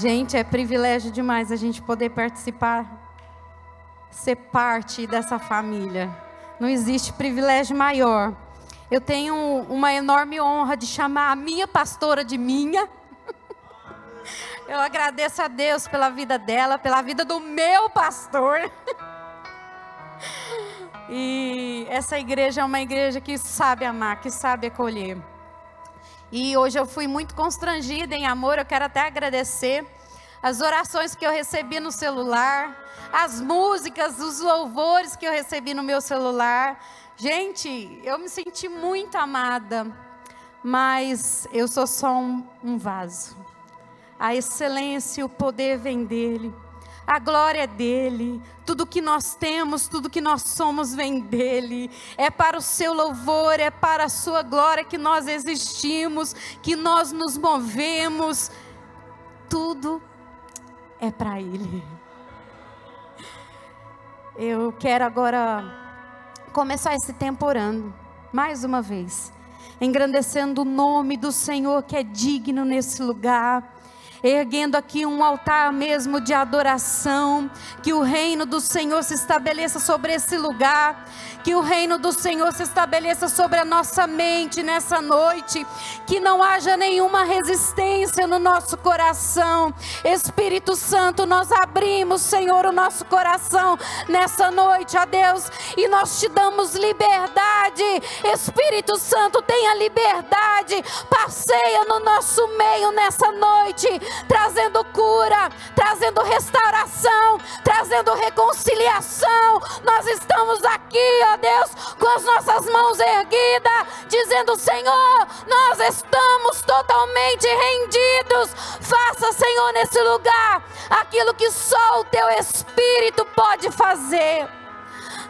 Gente, é privilégio demais a gente poder participar, ser parte dessa família. Não existe privilégio maior. Eu tenho uma enorme honra de chamar a minha pastora de minha. Eu agradeço a Deus pela vida dela, pela vida do meu pastor. E essa igreja é uma igreja que sabe amar, que sabe acolher. E hoje eu fui muito constrangida em amor, eu quero até agradecer as orações que eu recebi no celular, as músicas, os louvores que eu recebi no meu celular. Gente, eu me senti muito amada, mas eu sou só um, um vaso. A excelência e o poder vem dele. A glória é dele, tudo que nós temos, tudo que nós somos vem dele. É para o seu louvor, é para a sua glória que nós existimos, que nós nos movemos. Tudo é para ele. Eu quero agora começar esse tempo orando, mais uma vez, engrandecendo o nome do Senhor que é digno nesse lugar erguendo aqui um altar mesmo de adoração, que o reino do Senhor se estabeleça sobre esse lugar, que o reino do Senhor se estabeleça sobre a nossa mente nessa noite, que não haja nenhuma resistência no nosso coração. Espírito Santo, nós abrimos, Senhor, o nosso coração nessa noite, ó Deus, e nós te damos liberdade. Espírito Santo, tenha liberdade, passeia no nosso meio nessa noite trazendo cura, trazendo restauração, trazendo reconciliação. Nós estamos aqui, ó Deus, com as nossas mãos erguidas, dizendo: Senhor, nós estamos totalmente rendidos. Faça, Senhor, nesse lugar aquilo que só o teu Espírito pode fazer.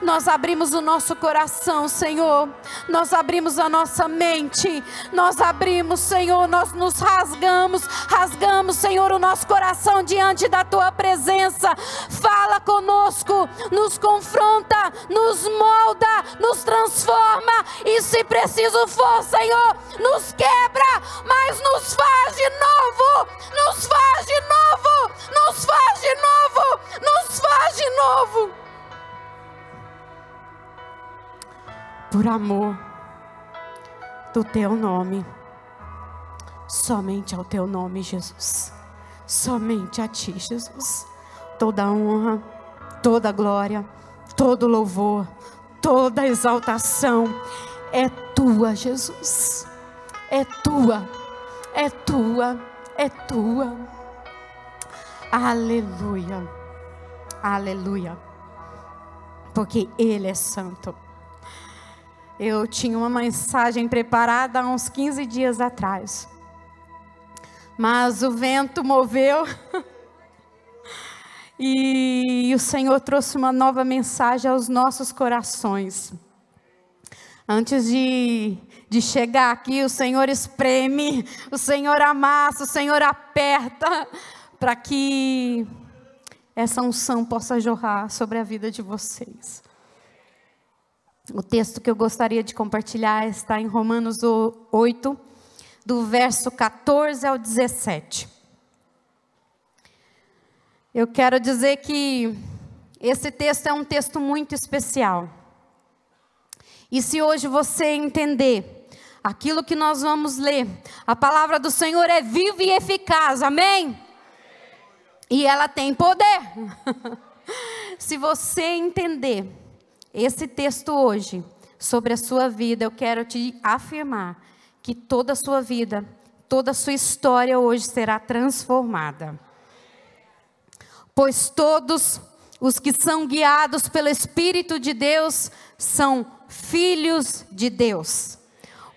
Nós abrimos o nosso coração, Senhor. Nós abrimos a nossa mente. Nós abrimos, Senhor. Nós nos rasgamos. Rasgamos, Senhor, o nosso coração diante da tua presença. Fala conosco. Nos confronta. Nos molda. Nos transforma. E se preciso for, Senhor, nos quebra. Mas nos faz de novo. Nos faz de novo. Nos faz de novo. Nos faz de novo. Por amor do teu nome. Somente ao teu nome, Jesus. Somente a ti, Jesus. Toda honra, toda glória, todo louvor, toda exaltação é tua, Jesus. É tua, é tua, é tua. Aleluia, aleluia. Porque Ele é santo. Eu tinha uma mensagem preparada há uns 15 dias atrás. Mas o vento moveu. e o Senhor trouxe uma nova mensagem aos nossos corações. Antes de, de chegar aqui, o Senhor espreme, o Senhor amassa, o Senhor aperta, para que essa unção possa jorrar sobre a vida de vocês. O texto que eu gostaria de compartilhar está em Romanos 8, do verso 14 ao 17. Eu quero dizer que esse texto é um texto muito especial. E se hoje você entender aquilo que nós vamos ler, a palavra do Senhor é viva e eficaz, amém? E ela tem poder. se você entender esse texto hoje, sobre a sua vida, eu quero te afirmar que toda a sua vida, toda a sua história hoje será transformada. Pois todos os que são guiados pelo Espírito de Deus são filhos de Deus.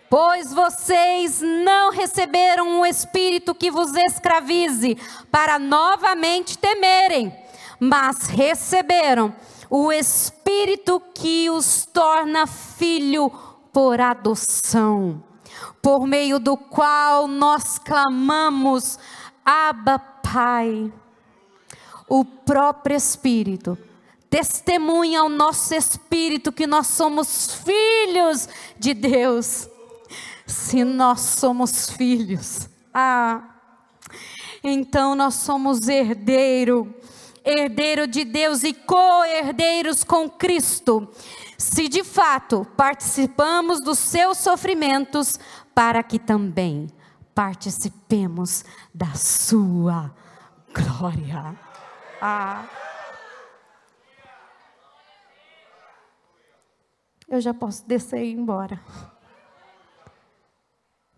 Pois vocês não receberam um espírito que vos escravize para novamente temerem, mas receberam o Espírito que os torna filho por adoção, por meio do qual nós clamamos, Abba Pai. O próprio Espírito testemunha ao nosso espírito que nós somos filhos de Deus. Se nós somos filhos, ah, então nós somos herdeiro, herdeiro de Deus e co-herdeiros com Cristo. Se de fato participamos dos seus sofrimentos, para que também participemos da sua glória. Ah. Eu já posso descer e ir embora.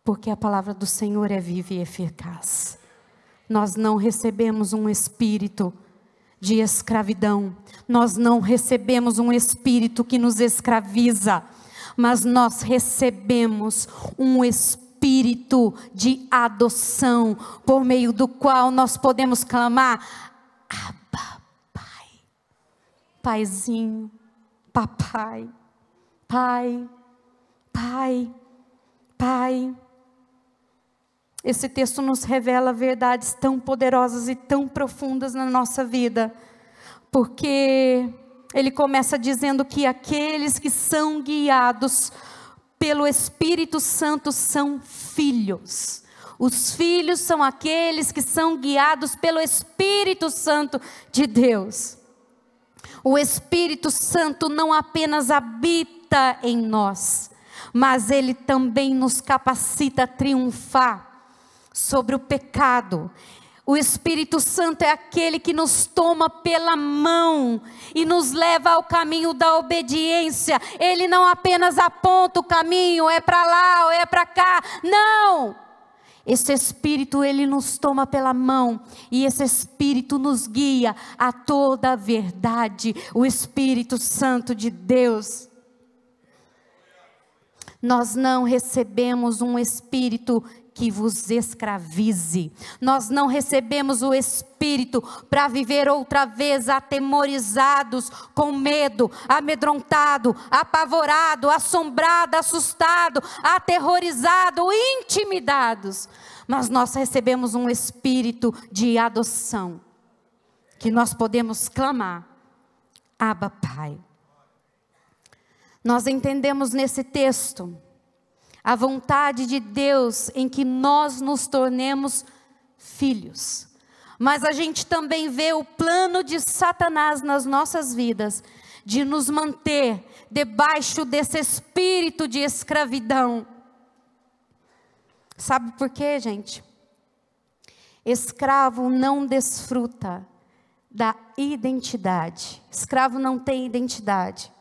Porque a palavra do Senhor é viva e eficaz. Nós não recebemos um espírito de escravidão, nós não recebemos um espírito que nos escraviza, mas nós recebemos um espírito de adoção, por meio do qual nós podemos clamar: Abba, Pai, Paizinho, Papai, Pai, Pai, Pai. Esse texto nos revela verdades tão poderosas e tão profundas na nossa vida, porque ele começa dizendo que aqueles que são guiados pelo Espírito Santo são filhos. Os filhos são aqueles que são guiados pelo Espírito Santo de Deus. O Espírito Santo não apenas habita em nós, mas ele também nos capacita a triunfar sobre o pecado. O Espírito Santo é aquele que nos toma pela mão e nos leva ao caminho da obediência. Ele não apenas aponta o caminho, é para lá ou é para cá. Não! Esse Espírito, ele nos toma pela mão e esse Espírito nos guia a toda a verdade. O Espírito Santo de Deus. Nós não recebemos um espírito que vos escravize. Nós não recebemos o Espírito para viver outra vez atemorizados, com medo, amedrontado, apavorado, assombrado, assustado, aterrorizado, intimidados. Mas nós recebemos um Espírito de adoção, que nós podemos clamar: Abba, Pai. Nós entendemos nesse texto a vontade de Deus em que nós nos tornemos filhos. Mas a gente também vê o plano de Satanás nas nossas vidas, de nos manter debaixo desse espírito de escravidão. Sabe por quê, gente? Escravo não desfruta da identidade. Escravo não tem identidade.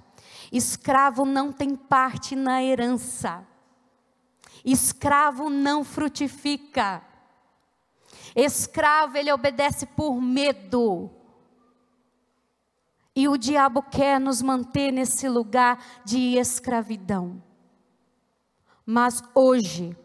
Escravo não tem parte na herança. Escravo não frutifica. Escravo, ele obedece por medo. E o diabo quer nos manter nesse lugar de escravidão. Mas hoje,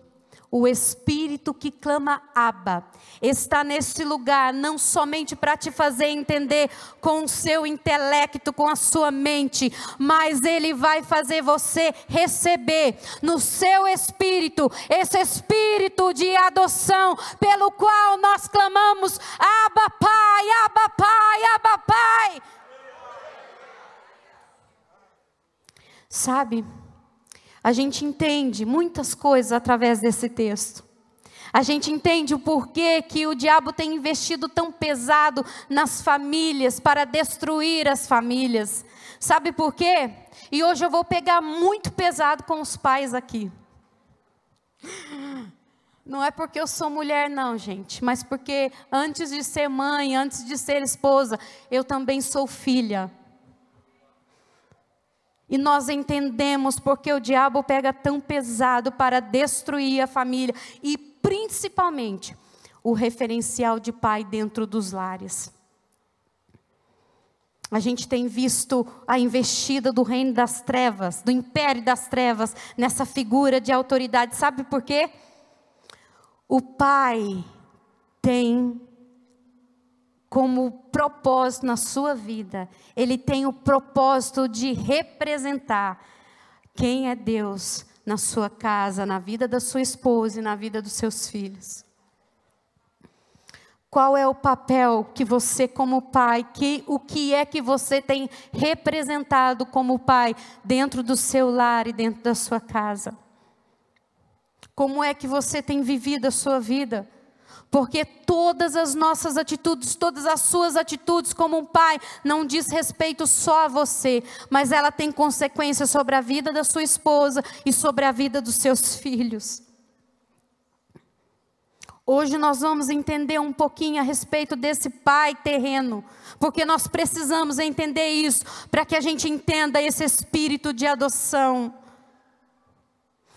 o Espírito que clama Abba está nesse lugar não somente para te fazer entender com o seu intelecto, com a sua mente, mas ele vai fazer você receber no seu espírito esse espírito de adoção pelo qual nós clamamos Abba Pai, Abba Pai, Abba Pai. Sabe? A gente entende muitas coisas através desse texto. A gente entende o porquê que o diabo tem investido tão pesado nas famílias para destruir as famílias. Sabe por quê? E hoje eu vou pegar muito pesado com os pais aqui. Não é porque eu sou mulher, não, gente, mas porque antes de ser mãe, antes de ser esposa, eu também sou filha. E nós entendemos porque o diabo pega tão pesado para destruir a família e principalmente o referencial de pai dentro dos lares. A gente tem visto a investida do reino das trevas, do império das trevas, nessa figura de autoridade. Sabe por quê? O pai tem como propósito na sua vida, ele tem o propósito de representar quem é Deus na sua casa, na vida da sua esposa e na vida dos seus filhos. Qual é o papel que você como pai, que o que é que você tem representado como pai dentro do seu lar e dentro da sua casa? Como é que você tem vivido a sua vida? Porque todas as nossas atitudes, todas as suas atitudes como um pai, não diz respeito só a você, mas ela tem consequências sobre a vida da sua esposa e sobre a vida dos seus filhos. Hoje nós vamos entender um pouquinho a respeito desse pai terreno, porque nós precisamos entender isso para que a gente entenda esse espírito de adoção.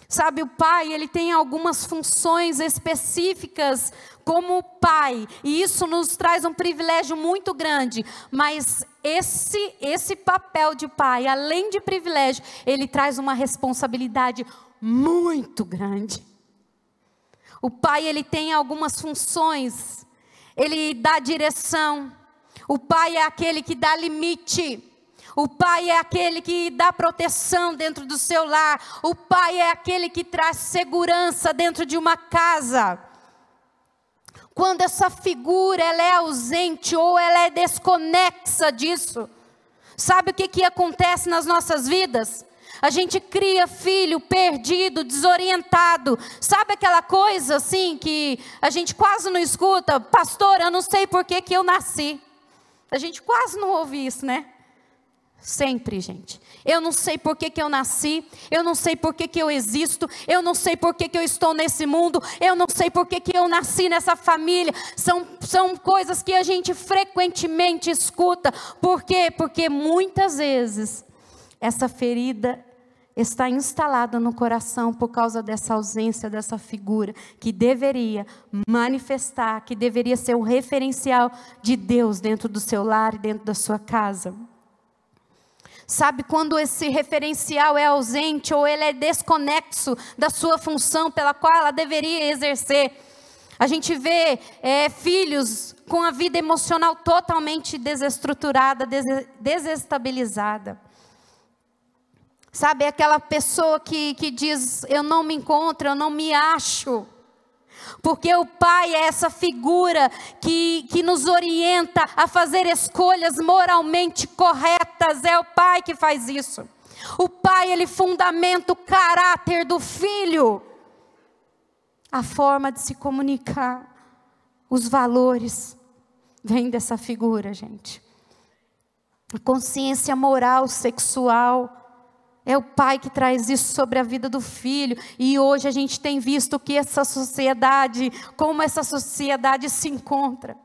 Sabe, o pai, ele tem algumas funções específicas como pai, e isso nos traz um privilégio muito grande, mas esse esse papel de pai, além de privilégio, ele traz uma responsabilidade muito grande. O pai, ele tem algumas funções. Ele dá direção. O pai é aquele que dá limite. O pai é aquele que dá proteção dentro do seu lar. O pai é aquele que traz segurança dentro de uma casa. Quando essa figura ela é ausente ou ela é desconexa disso, sabe o que, que acontece nas nossas vidas? A gente cria filho perdido, desorientado. Sabe aquela coisa assim que a gente quase não escuta? Pastor, eu não sei por que, que eu nasci. A gente quase não ouve isso, né? Sempre, gente. Eu não sei por que, que eu nasci, eu não sei por que, que eu existo, eu não sei por que, que eu estou nesse mundo, eu não sei por que, que eu nasci nessa família. São, são coisas que a gente frequentemente escuta. Por quê? Porque muitas vezes essa ferida está instalada no coração por causa dessa ausência dessa figura que deveria manifestar, que deveria ser um referencial de Deus dentro do seu lar e dentro da sua casa. Sabe quando esse referencial é ausente ou ele é desconexo da sua função pela qual ela deveria exercer? A gente vê é, filhos com a vida emocional totalmente desestruturada, des desestabilizada. Sabe, aquela pessoa que, que diz: Eu não me encontro, eu não me acho. Porque o pai é essa figura que, que nos orienta a fazer escolhas moralmente corretas. É o pai que faz isso. O pai, ele fundamenta o caráter do filho. A forma de se comunicar, os valores, vem dessa figura, gente. A consciência moral, sexual, é o pai que traz isso sobre a vida do filho. E hoje a gente tem visto que essa sociedade, como essa sociedade se encontra.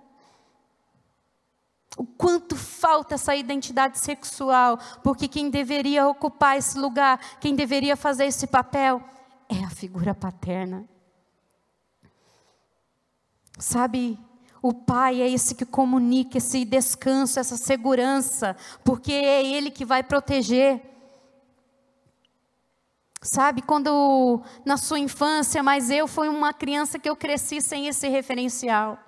O quanto falta essa identidade sexual, porque quem deveria ocupar esse lugar, quem deveria fazer esse papel, é a figura paterna. Sabe, o pai é esse que comunica esse descanso, essa segurança, porque é ele que vai proteger. Sabe, quando na sua infância, mas eu fui uma criança que eu cresci sem esse referencial.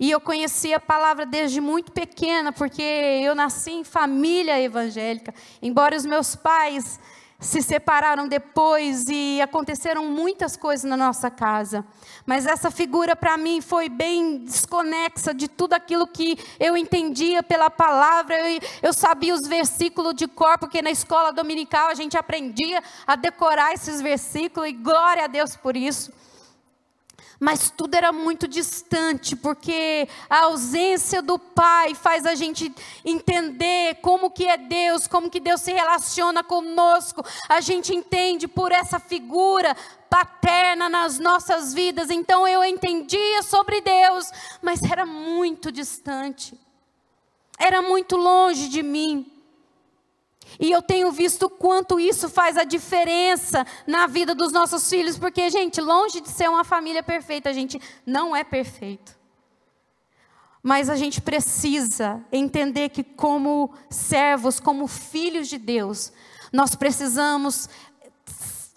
E eu conheci a palavra desde muito pequena, porque eu nasci em família evangélica. Embora os meus pais se separaram depois e aconteceram muitas coisas na nossa casa. Mas essa figura para mim foi bem desconexa de tudo aquilo que eu entendia pela palavra. Eu, eu sabia os versículos de cor, porque na escola dominical a gente aprendia a decorar esses versículos, e glória a Deus por isso mas tudo era muito distante, porque a ausência do pai faz a gente entender como que é Deus, como que Deus se relaciona conosco. A gente entende por essa figura paterna nas nossas vidas. Então eu entendia sobre Deus, mas era muito distante. Era muito longe de mim. E eu tenho visto quanto isso faz a diferença na vida dos nossos filhos, porque, gente, longe de ser uma família perfeita, a gente não é perfeito. Mas a gente precisa entender que, como servos, como filhos de Deus, nós precisamos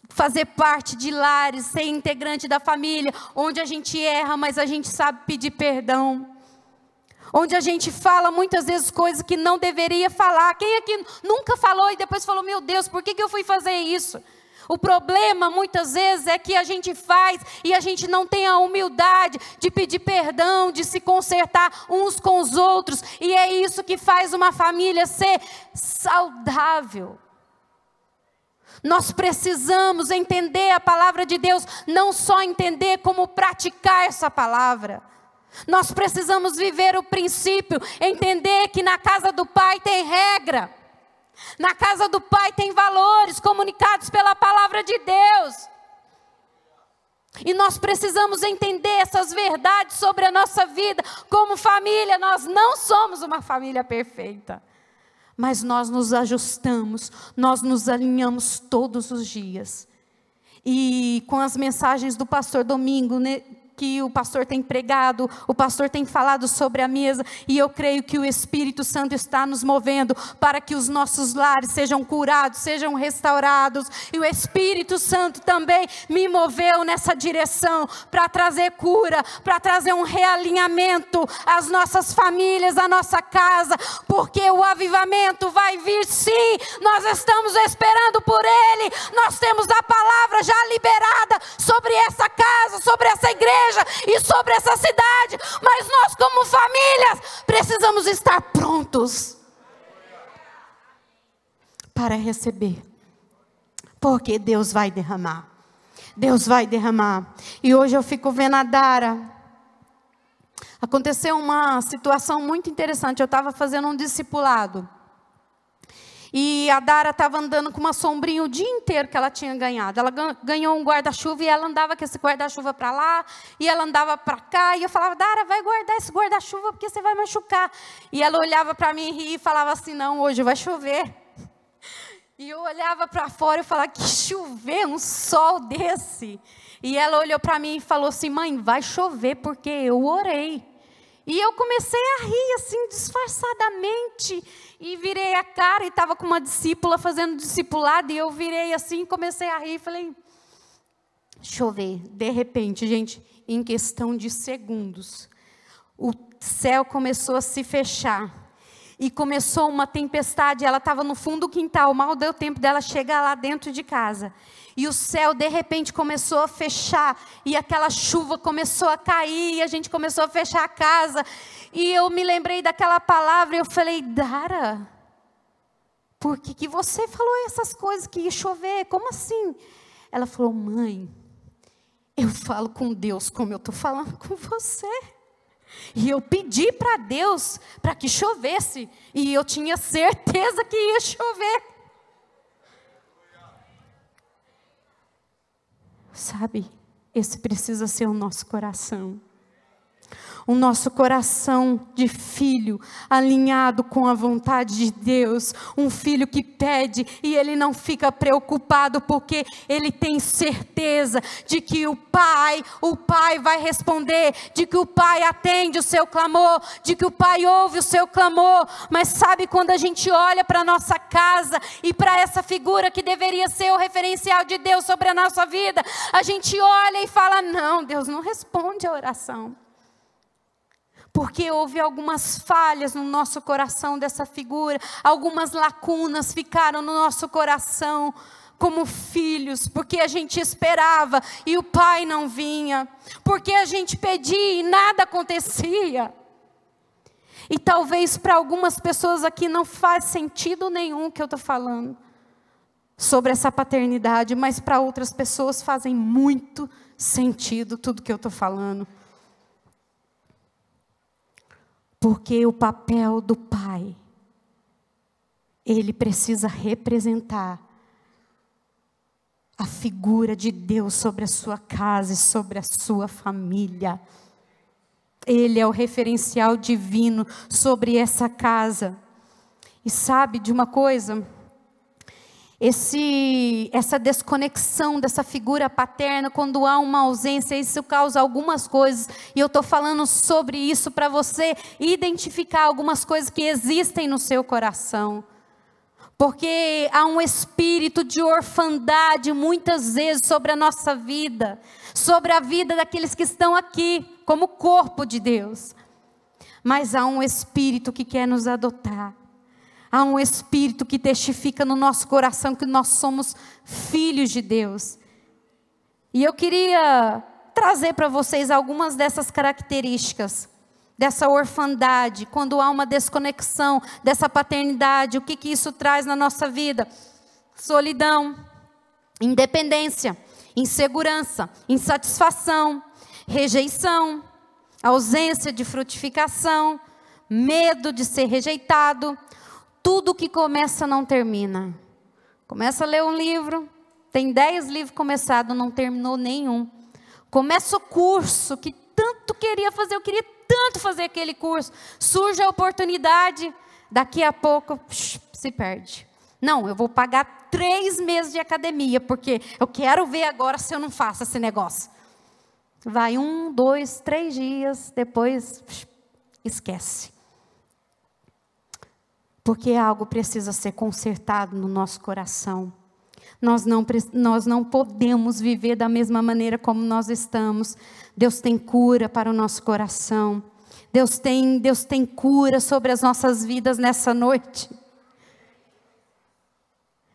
fazer parte de lares, ser integrante da família, onde a gente erra, mas a gente sabe pedir perdão onde a gente fala muitas vezes coisas que não deveria falar. Quem aqui nunca falou e depois falou: Meu Deus, por que, que eu fui fazer isso? O problema muitas vezes é que a gente faz e a gente não tem a humildade de pedir perdão, de se consertar uns com os outros, e é isso que faz uma família ser saudável. Nós precisamos entender a palavra de Deus, não só entender como praticar essa palavra. Nós precisamos viver o princípio, entender que na casa do Pai tem regra, na casa do Pai tem valores comunicados pela palavra de Deus. E nós precisamos entender essas verdades sobre a nossa vida. Como família, nós não somos uma família perfeita. Mas nós nos ajustamos, nós nos alinhamos todos os dias. E com as mensagens do pastor Domingo, né, que o pastor tem pregado, o pastor tem falado sobre a mesa, e eu creio que o Espírito Santo está nos movendo para que os nossos lares sejam curados, sejam restaurados, e o Espírito Santo também me moveu nessa direção para trazer cura, para trazer um realinhamento às nossas famílias, à nossa casa, porque o avivamento vai vir sim, nós estamos esperando por ele, nós temos a palavra já liberada sobre essa casa, sobre essa igreja igreja e sobre essa cidade, mas nós, como famílias, precisamos estar prontos para receber, porque Deus vai derramar. Deus vai derramar. E hoje eu fico vendo a Dara. Aconteceu uma situação muito interessante. Eu estava fazendo um discipulado. E a Dara estava andando com uma sombrinha o dia inteiro que ela tinha ganhado. Ela ganhou um guarda-chuva e ela andava com esse guarda-chuva para lá, e ela andava para cá, e eu falava, Dara, vai guardar esse guarda-chuva porque você vai machucar. E ela olhava para mim e ria e falava assim: não, hoje vai chover. E eu olhava para fora e falava: que chover, um sol desse. E ela olhou para mim e falou assim: mãe, vai chover porque eu orei. E eu comecei a rir assim, disfarçadamente, e virei a cara e estava com uma discípula fazendo discipulado, e eu virei assim, comecei a rir e falei: Deixa eu ver. De repente, gente, em questão de segundos, o céu começou a se fechar. E começou uma tempestade, ela estava no fundo do quintal, mal deu tempo dela chegar lá dentro de casa e o céu de repente começou a fechar, e aquela chuva começou a cair, e a gente começou a fechar a casa. E eu me lembrei daquela palavra, e eu falei, Dara, por que, que você falou essas coisas que ia chover? Como assim? Ela falou, mãe, eu falo com Deus como eu estou falando com você. E eu pedi para Deus para que chovesse, e eu tinha certeza que ia chover. Sabe, esse precisa ser o nosso coração o nosso coração de filho alinhado com a vontade de Deus, um filho que pede e ele não fica preocupado porque ele tem certeza de que o pai, o pai vai responder, de que o pai atende o seu clamor, de que o pai ouve o seu clamor. Mas sabe quando a gente olha para nossa casa e para essa figura que deveria ser o referencial de Deus sobre a nossa vida, a gente olha e fala: "Não, Deus não responde a oração" porque houve algumas falhas no nosso coração dessa figura, algumas lacunas ficaram no nosso coração como filhos, porque a gente esperava e o pai não vinha, porque a gente pedia e nada acontecia. E talvez para algumas pessoas aqui não faz sentido nenhum o que eu estou falando sobre essa paternidade, mas para outras pessoas fazem muito sentido tudo que eu estou falando. Porque o papel do pai, ele precisa representar a figura de Deus sobre a sua casa e sobre a sua família. Ele é o referencial divino sobre essa casa. E sabe de uma coisa? Esse, essa desconexão dessa figura paterna, quando há uma ausência, isso causa algumas coisas, e eu estou falando sobre isso para você identificar algumas coisas que existem no seu coração. Porque há um espírito de orfandade muitas vezes sobre a nossa vida, sobre a vida daqueles que estão aqui, como corpo de Deus. Mas há um espírito que quer nos adotar. Há um espírito que testifica no nosso coração que nós somos filhos de Deus. E eu queria trazer para vocês algumas dessas características dessa orfandade, quando há uma desconexão dessa paternidade, o que, que isso traz na nossa vida? Solidão, independência, insegurança, insatisfação, rejeição, ausência de frutificação, medo de ser rejeitado. Tudo que começa não termina. Começa a ler um livro, tem dez livros começados, não terminou nenhum. Começa o curso que tanto queria fazer, eu queria tanto fazer aquele curso. Surge a oportunidade, daqui a pouco se perde. Não, eu vou pagar três meses de academia, porque eu quero ver agora se eu não faço esse negócio. Vai um, dois, três dias, depois esquece. Porque algo precisa ser consertado no nosso coração. Nós não, nós não podemos viver da mesma maneira como nós estamos. Deus tem cura para o nosso coração. Deus tem, Deus tem cura sobre as nossas vidas nessa noite.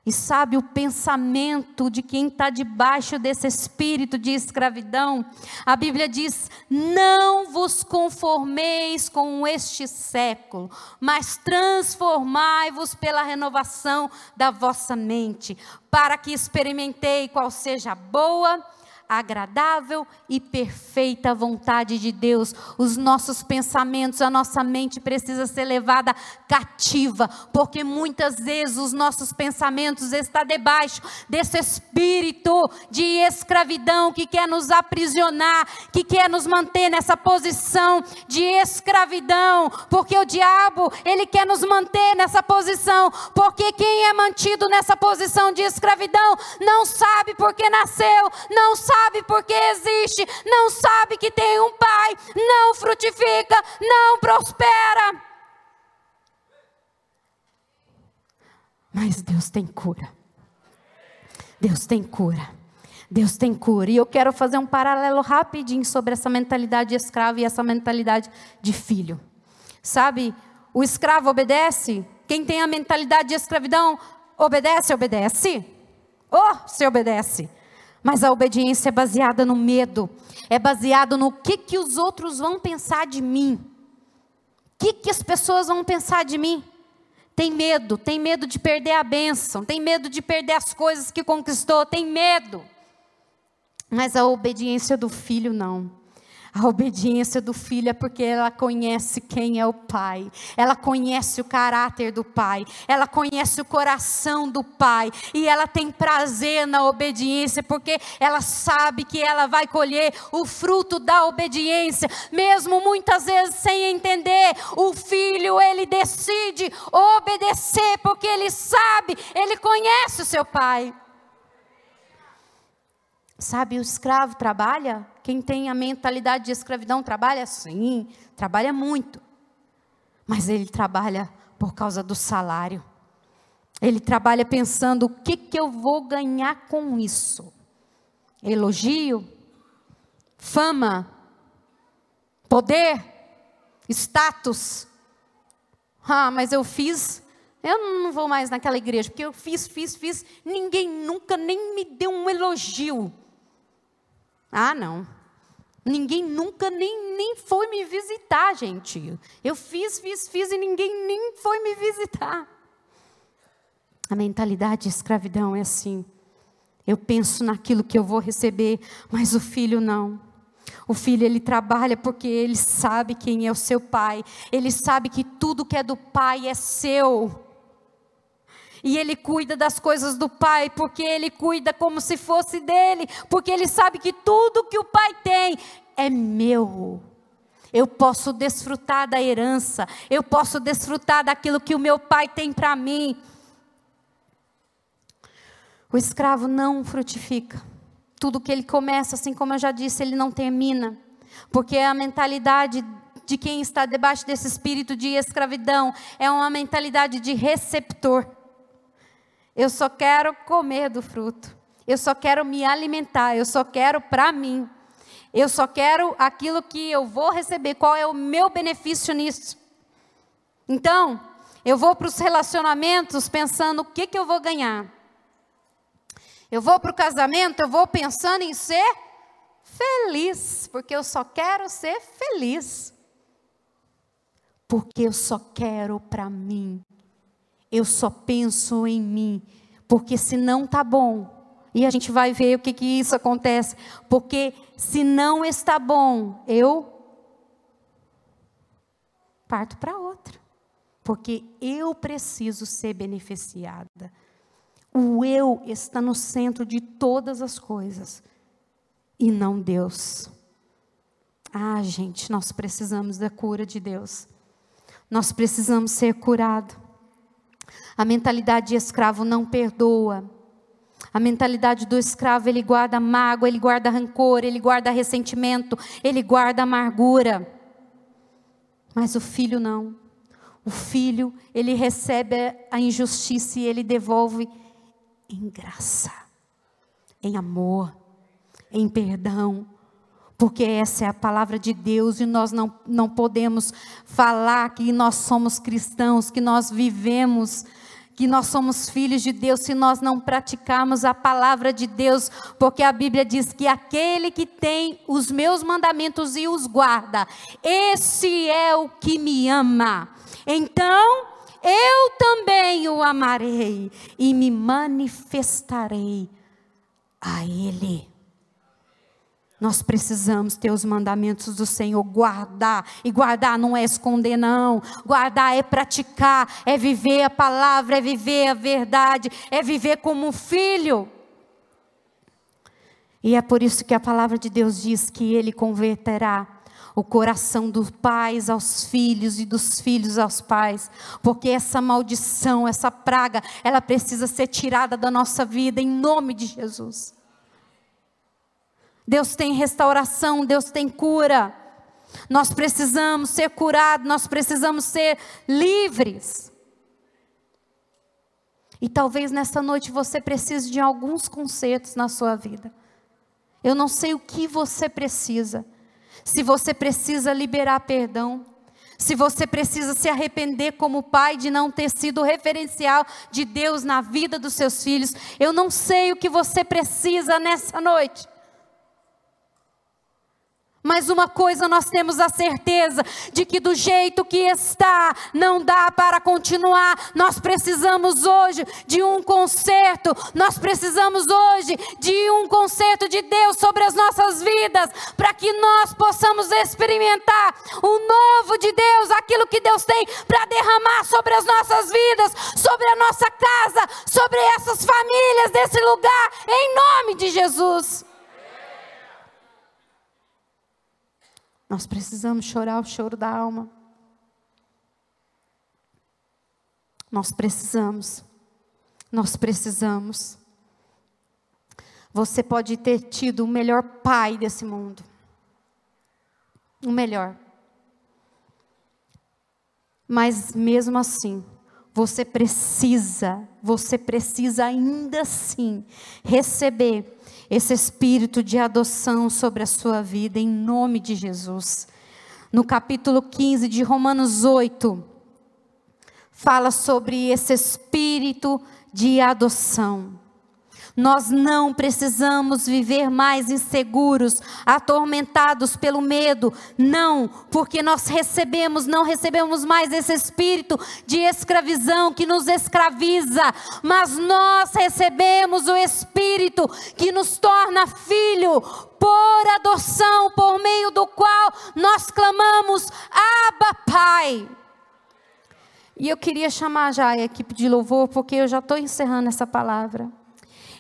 E sabe o pensamento de quem está debaixo desse espírito de escravidão? A Bíblia diz: Não vos conformeis com este século, mas transformai-vos pela renovação da vossa mente, para que experimentei qual seja a boa, agradável e perfeita vontade de Deus. Os nossos pensamentos, a nossa mente precisa ser levada cativa, porque muitas vezes os nossos pensamentos estão debaixo desse espírito de escravidão que quer nos aprisionar, que quer nos manter nessa posição de escravidão, porque o diabo, ele quer nos manter nessa posição, porque quem é mantido nessa posição de escravidão não sabe porque nasceu, não sabe sabe porque existe, não sabe que tem um pai, não frutifica, não prospera. Mas Deus tem cura. Deus tem cura. Deus tem cura. E eu quero fazer um paralelo rapidinho sobre essa mentalidade de escravo e essa mentalidade de filho. Sabe, o escravo obedece, quem tem a mentalidade de escravidão obedece, obedece. Oh, se obedece. Mas a obediência é baseada no medo, é baseado no que, que os outros vão pensar de mim. O que, que as pessoas vão pensar de mim? Tem medo, tem medo de perder a bênção, tem medo de perder as coisas que conquistou, tem medo. Mas a obediência do filho não. A obediência do filho é porque ela conhece quem é o pai, ela conhece o caráter do pai, ela conhece o coração do pai, e ela tem prazer na obediência, porque ela sabe que ela vai colher o fruto da obediência, mesmo muitas vezes sem entender. O filho, ele decide obedecer, porque ele sabe, ele conhece o seu pai. Sabe, o escravo trabalha? Quem tem a mentalidade de escravidão trabalha? Sim, trabalha muito. Mas ele trabalha por causa do salário. Ele trabalha pensando: o que, que eu vou ganhar com isso? Elogio? Fama? Poder? Status? Ah, mas eu fiz eu não vou mais naquela igreja, porque eu fiz, fiz, fiz, ninguém nunca nem me deu um elogio. Ah, não. Ninguém nunca nem, nem foi me visitar, gente. Eu fiz, fiz, fiz e ninguém nem foi me visitar. A mentalidade de escravidão é assim. Eu penso naquilo que eu vou receber, mas o filho não. O filho ele trabalha porque ele sabe quem é o seu pai. Ele sabe que tudo que é do pai é seu. E ele cuida das coisas do pai, porque ele cuida como se fosse dele, porque ele sabe que tudo que o pai tem é meu. Eu posso desfrutar da herança, eu posso desfrutar daquilo que o meu pai tem para mim. O escravo não frutifica. Tudo que ele começa, assim como eu já disse, ele não termina. Porque a mentalidade de quem está debaixo desse espírito de escravidão é uma mentalidade de receptor. Eu só quero comer do fruto. Eu só quero me alimentar. Eu só quero para mim. Eu só quero aquilo que eu vou receber. Qual é o meu benefício nisso? Então, eu vou para os relacionamentos pensando o que, que eu vou ganhar. Eu vou para o casamento, eu vou pensando em ser feliz, porque eu só quero ser feliz. Porque eu só quero para mim eu só penso em mim, porque se não tá bom, E a gente vai ver o que, que isso acontece. Porque se não está bom, eu parto para outra. Porque eu preciso ser beneficiada. O eu está no centro de todas as coisas. E não Deus. Ah, gente, nós precisamos da cura de Deus. Nós precisamos ser curados. A mentalidade de escravo não perdoa. A mentalidade do escravo, ele guarda mágoa, ele guarda rancor, ele guarda ressentimento, ele guarda amargura. Mas o filho não. O filho, ele recebe a injustiça e ele devolve em graça, em amor, em perdão. Porque essa é a palavra de Deus e nós não, não podemos falar que nós somos cristãos, que nós vivemos que nós somos filhos de Deus se nós não praticarmos a palavra de Deus, porque a Bíblia diz que aquele que tem os meus mandamentos e os guarda, esse é o que me ama. Então, eu também o amarei e me manifestarei a Ele. Nós precisamos ter os mandamentos do Senhor, guardar. E guardar não é esconder, não. Guardar é praticar, é viver a palavra, é viver a verdade, é viver como um filho. E é por isso que a palavra de Deus diz que Ele converterá o coração dos pais aos filhos e dos filhos aos pais, porque essa maldição, essa praga, ela precisa ser tirada da nossa vida em nome de Jesus. Deus tem restauração, Deus tem cura. Nós precisamos ser curados, nós precisamos ser livres. E talvez nessa noite você precise de alguns consertos na sua vida. Eu não sei o que você precisa. Se você precisa liberar perdão, se você precisa se arrepender como pai de não ter sido o referencial de Deus na vida dos seus filhos, eu não sei o que você precisa nessa noite. Mas uma coisa nós temos a certeza de que do jeito que está, não dá para continuar. Nós precisamos hoje de um conserto. Nós precisamos hoje de um conserto de Deus sobre as nossas vidas, para que nós possamos experimentar o novo de Deus, aquilo que Deus tem para derramar sobre as nossas vidas, sobre a nossa casa, sobre essas famílias desse lugar, em nome de Jesus. Nós precisamos chorar o choro da alma. Nós precisamos. Nós precisamos. Você pode ter tido o melhor pai desse mundo. O melhor. Mas mesmo assim, você precisa, você precisa ainda assim receber esse espírito de adoção sobre a sua vida, em nome de Jesus. No capítulo 15 de Romanos 8, fala sobre esse espírito de adoção. Nós não precisamos viver mais inseguros, atormentados pelo medo. Não, porque nós recebemos, não recebemos mais esse espírito de escravidão que nos escraviza, mas nós recebemos o espírito que nos torna filho por adoção, por meio do qual nós clamamos: Abba, Pai. E eu queria chamar já a equipe de louvor, porque eu já estou encerrando essa palavra.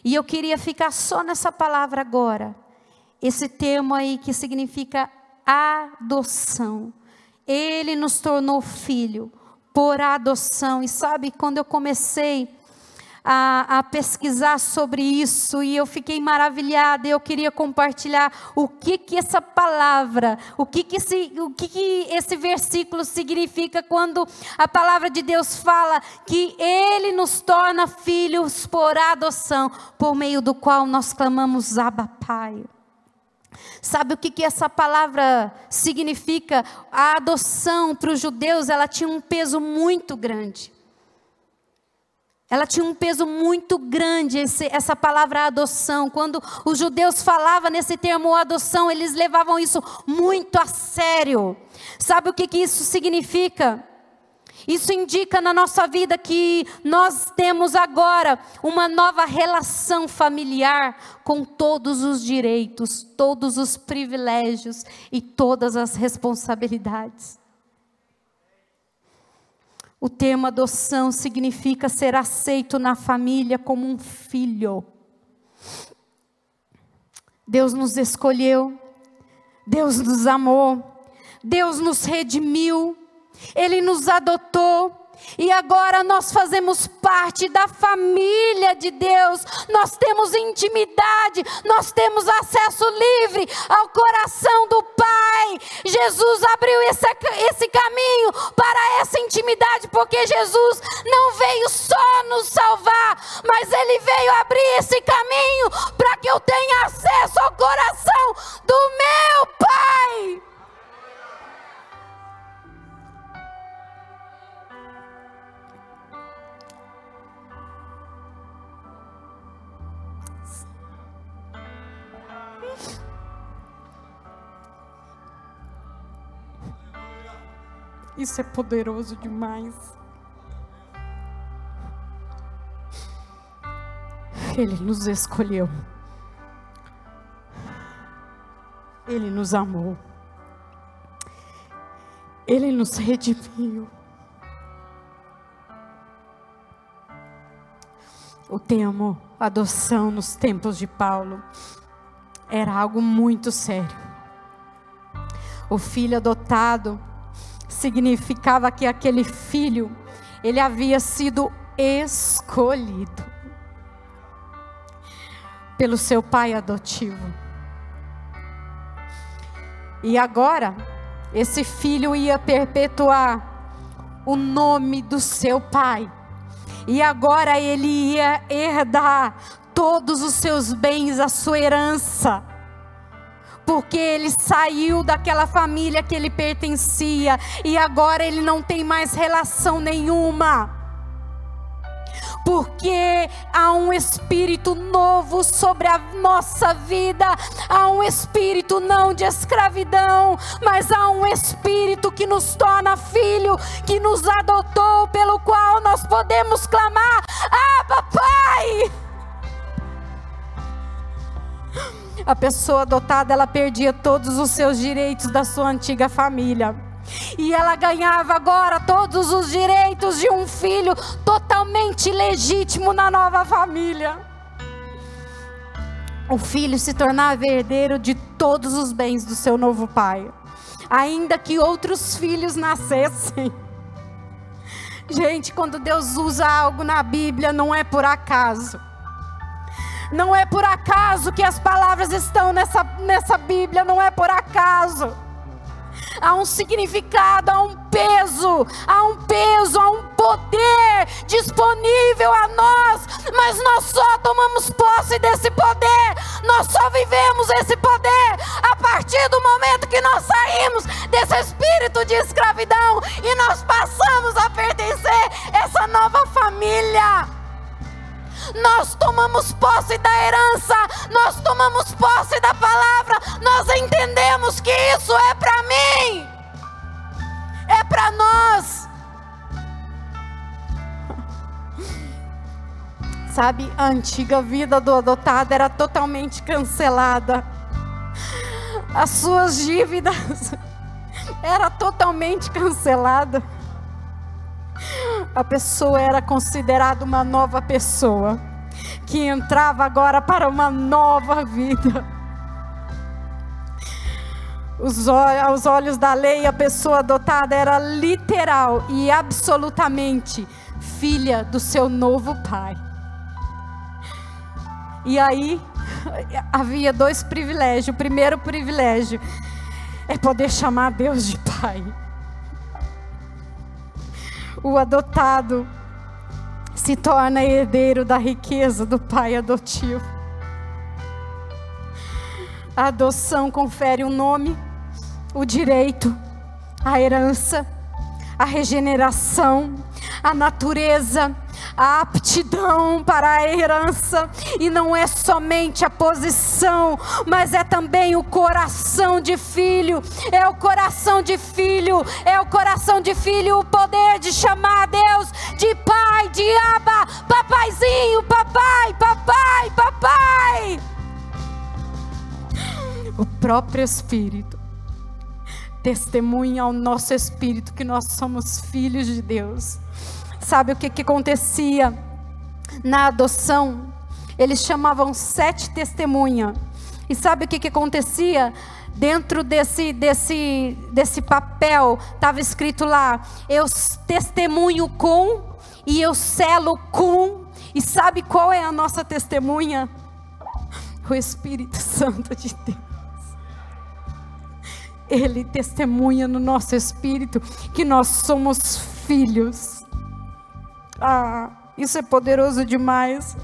E eu queria ficar só nessa palavra agora. Esse termo aí que significa adoção. Ele nos tornou filho por adoção. E sabe, quando eu comecei a, a, pesquisar sobre isso e eu fiquei maravilhada. Eu queria compartilhar o que que essa palavra, o que que esse, o que que esse versículo significa quando a palavra de Deus fala que Ele nos torna filhos por adoção, por meio do qual nós clamamos Abba Pai. Sabe o que, que essa palavra significa? A adoção para os judeus, ela tinha um peso muito grande. Ela tinha um peso muito grande, esse, essa palavra adoção. Quando os judeus falavam nesse termo adoção, eles levavam isso muito a sério. Sabe o que, que isso significa? Isso indica na nossa vida que nós temos agora uma nova relação familiar com todos os direitos, todos os privilégios e todas as responsabilidades. O termo adoção significa ser aceito na família como um filho. Deus nos escolheu, Deus nos amou, Deus nos redimiu, Ele nos adotou, e agora nós fazemos parte da família de Deus, nós temos intimidade, nós temos acesso livre ao coração do Pai. Jesus abriu esse, esse caminho para essa intimidade, porque Jesus não veio só nos salvar, mas Ele veio abrir esse caminho para que eu tenha acesso ao coração do meu Pai. Isso é poderoso demais. Ele nos escolheu. Ele nos amou. Ele nos redimiu. O termo adoção nos tempos de Paulo era algo muito sério. O filho adotado significava que aquele filho, ele havia sido escolhido pelo seu pai adotivo. E agora, esse filho ia perpetuar o nome do seu pai. E agora ele ia herdar todos os seus bens, a sua herança porque ele saiu daquela família que ele pertencia e agora ele não tem mais relação nenhuma. Porque há um espírito novo sobre a nossa vida, há um espírito não de escravidão, mas há um espírito que nos torna filho, que nos adotou, pelo qual nós podemos clamar: Ah, papai! A pessoa adotada ela perdia todos os seus direitos da sua antiga família. E ela ganhava agora todos os direitos de um filho totalmente legítimo na nova família. O filho se tornava herdeiro de todos os bens do seu novo pai, ainda que outros filhos nascessem. Gente, quando Deus usa algo na Bíblia, não é por acaso. Não é por acaso que as palavras estão nessa, nessa Bíblia, não é por acaso. Há um significado, há um peso, há um peso, há um poder disponível a nós, mas nós só tomamos posse desse poder, nós só vivemos esse poder a partir do momento que nós saímos desse espírito de escravidão e nós passamos a pertencer a essa nova família nós tomamos posse da herança, nós tomamos posse da palavra, nós entendemos que isso é para mim, é para nós. Sabe, a antiga vida do adotado era totalmente cancelada. As suas dívidas era totalmente cancelada a pessoa era considerada uma nova pessoa, que entrava agora para uma nova vida. Os, aos olhos da lei, a pessoa adotada era literal e absolutamente filha do seu novo pai. E aí havia dois privilégios. O primeiro privilégio é poder chamar Deus de pai o adotado se torna herdeiro da riqueza do pai adotivo. A adoção confere o um nome, o direito, a herança, a regeneração, a natureza, a aptidão para a herança, e não é somente a posição, mas é também o coração de filho, é o coração de filho, é o coração de filho, o poder de chamar a Deus de pai, de aba, papaizinho, papai, papai, papai. O próprio Espírito testemunha ao nosso espírito que nós somos filhos de Deus. Sabe o que, que acontecia na adoção? Eles chamavam sete testemunhas. E sabe o que, que acontecia? Dentro desse, desse, desse papel estava escrito lá: eu testemunho com e eu selo com. E sabe qual é a nossa testemunha? O Espírito Santo de Deus. Ele testemunha no nosso espírito que nós somos filhos. Ah, isso é poderoso demais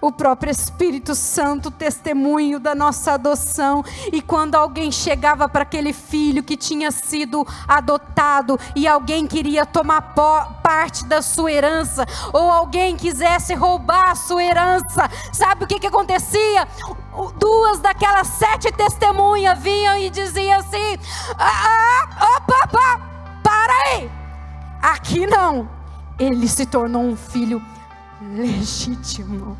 o próprio Espírito Santo, testemunho da nossa adoção. E quando alguém chegava para aquele filho que tinha sido adotado e alguém queria tomar parte da sua herança, ou alguém quisesse roubar a sua herança, sabe o que, que acontecia? Duas daquelas sete testemunhas vinham e diziam assim: ah, ah, opa, opa, para aí, aqui não. Ele se tornou um filho legítimo.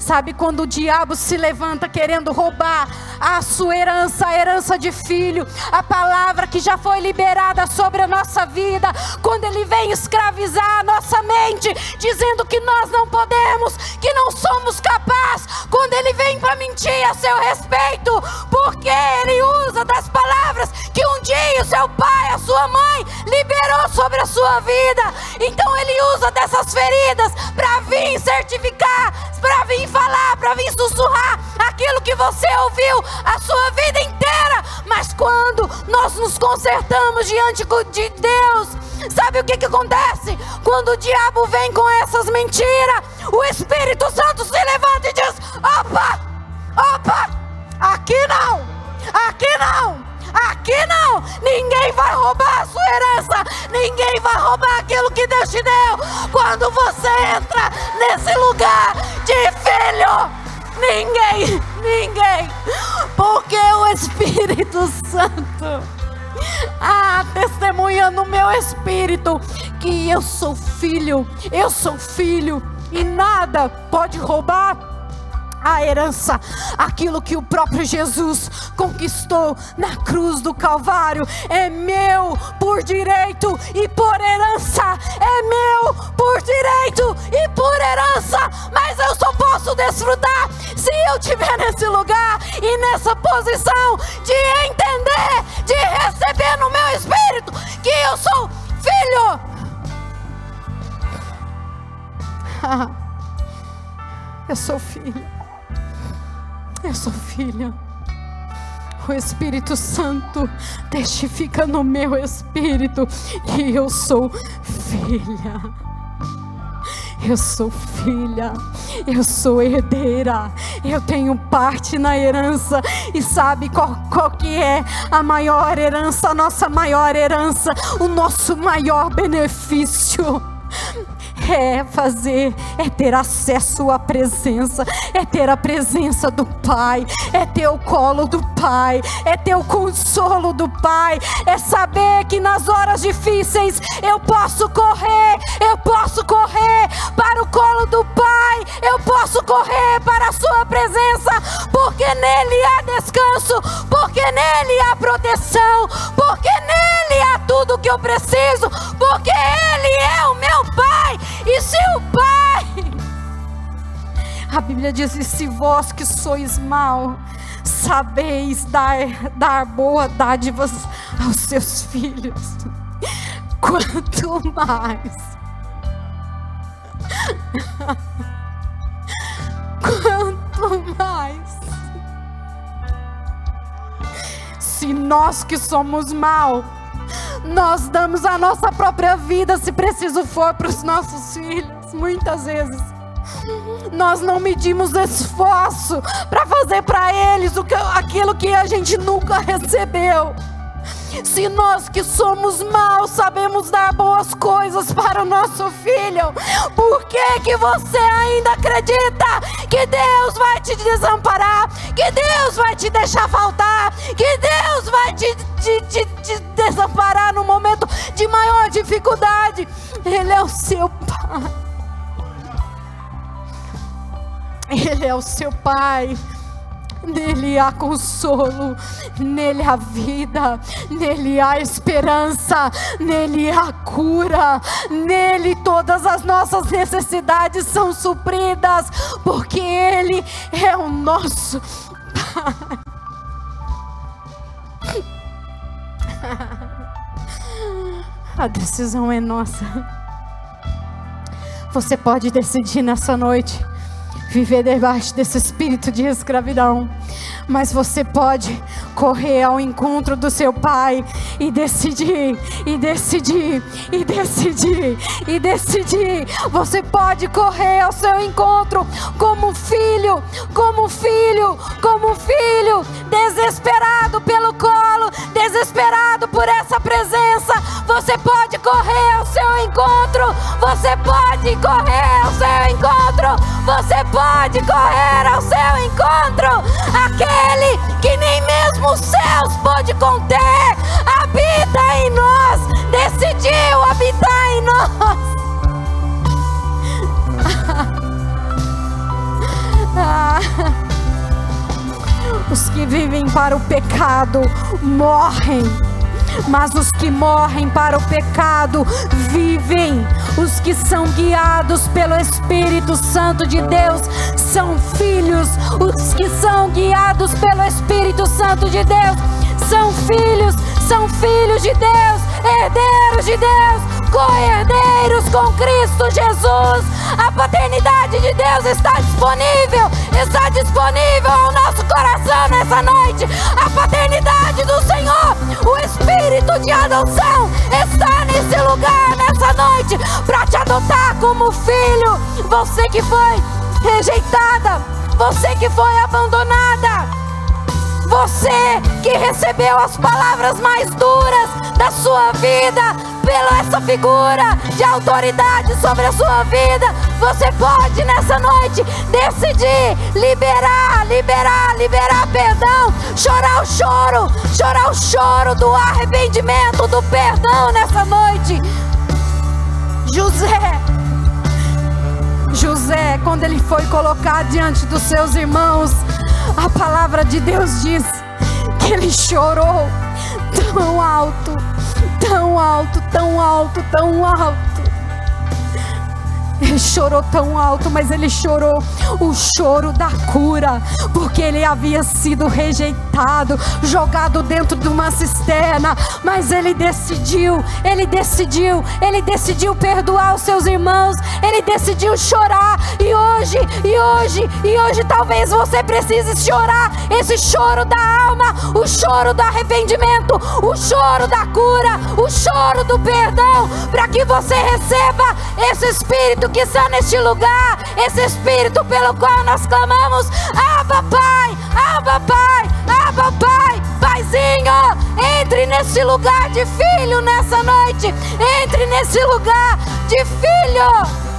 Sabe quando o diabo se levanta querendo roubar a sua herança, a herança de filho, a palavra que já foi liberada sobre a nossa vida, quando ele vem escravizar a nossa mente, dizendo que nós não podemos, que não somos capazes, quando ele vem para mentir a seu respeito, porque ele usa das palavras que um dia o seu pai, a sua mãe liberou sobre a sua vida. Então ele usa dessas feridas para vir certificar, para vir vir falar, para vir sussurrar aquilo que você ouviu a sua vida inteira. Mas quando nós nos consertamos diante de Deus, sabe o que, que acontece? Quando o diabo vem com essas mentiras, o Espírito Santo se levanta e diz: opa, opa, aqui não, aqui não. Aqui não, ninguém vai roubar a sua herança, ninguém vai roubar aquilo que Deus te deu. Quando você entra nesse lugar de filho, ninguém, ninguém, porque o Espírito Santo ah, testemunha no meu espírito que eu sou filho, eu sou filho e nada pode roubar a herança, aquilo que o próprio Jesus conquistou na cruz do Calvário, é meu por direito e por herança, é meu por direito e por herança, mas eu só posso desfrutar se eu estiver nesse lugar e nessa posição de entender, de receber no meu espírito que eu sou filho. eu sou filho. Eu sou filha. O Espírito Santo testifica no meu espírito que eu sou filha. Eu sou filha, eu sou herdeira, eu tenho parte na herança. E sabe qual, qual que é a maior herança, a nossa maior herança, o nosso maior benefício? É fazer, é ter acesso à presença, é ter a presença do Pai, é ter o colo do Pai, é ter o consolo do Pai, é saber que nas horas difíceis eu posso correr, eu posso correr para o colo do Pai, eu posso correr para a Sua presença, porque nele há descanso, porque nele há proteção, porque nele há tudo que eu preciso, porque Ele é o meu Pai e se o Pai, a Bíblia diz: e se vós que sois mal, sabeis dar, dar boa dádivas aos seus filhos, quanto mais. quanto mais. Se nós que somos mal, nós damos a nossa própria vida, se preciso for, para os nossos filhos, muitas vezes. Nós não medimos esforço para fazer para eles aquilo que a gente nunca recebeu. Se nós que somos maus sabemos dar boas coisas para o nosso filho, por que que você ainda acredita que Deus vai te desamparar, que Deus vai te deixar faltar, que Deus vai te, te, te, te desamparar no momento de maior dificuldade? Ele é o seu pai. Ele é o seu pai. Nele há consolo, nele há vida, nele há esperança, nele há cura, nele todas as nossas necessidades são supridas, porque Ele é o nosso Pai. A decisão é nossa. Você pode decidir nessa noite viver debaixo desse espírito de escravidão. Mas você pode correr ao encontro do seu pai e decidir, e decidir, e decidir, e decidir. Você pode correr ao seu encontro como filho, como filho, como filho, desesperado pelo colo, desesperado por essa presença. Você pode correr ao seu encontro, você pode correr ao seu encontro, você pode correr ao seu encontro. Aquele que nem mesmo os céus pode conter, habita em nós, decidiu habitar em nós. Os que vivem para o pecado morrem mas os que morrem para o pecado vivem. Os que são guiados pelo Espírito Santo de Deus são filhos. Os que são guiados pelo Espírito Santo de Deus são filhos, são filhos de Deus, herdeiros de Deus, co-herdeiros com Cristo Jesus. A paternidade de Deus está disponível, está disponível ao nosso coração nessa noite. A paternidade do Senhor, o Espírito de adoção está nesse lugar nessa noite para te adotar como filho. Você que foi rejeitada, você que foi abandonada. Você que recebeu as palavras mais duras da sua vida, pela essa figura de autoridade sobre a sua vida, você pode nessa noite decidir liberar, liberar, liberar perdão, chorar o choro, chorar o choro do arrependimento, do perdão nessa noite. José, José, quando ele foi colocado diante dos seus irmãos, a palavra de Deus diz que ele chorou tão alto, tão alto, tão alto, tão alto ele chorou tão alto, mas ele chorou o choro da cura, porque ele havia sido rejeitado, jogado dentro de uma cisterna, mas ele decidiu, ele decidiu, ele decidiu perdoar os seus irmãos, ele decidiu chorar, e hoje, e hoje, e hoje talvez você precise chorar esse choro da alma, o choro do arrependimento, o choro da cura, o choro do perdão, para que você receba esse espírito Espírito que está neste lugar, esse Espírito pelo qual nós clamamos, Abba Pai, Abba Pai, Abba Pai, Paizinho, entre nesse lugar de filho nessa noite, entre nesse lugar de filho.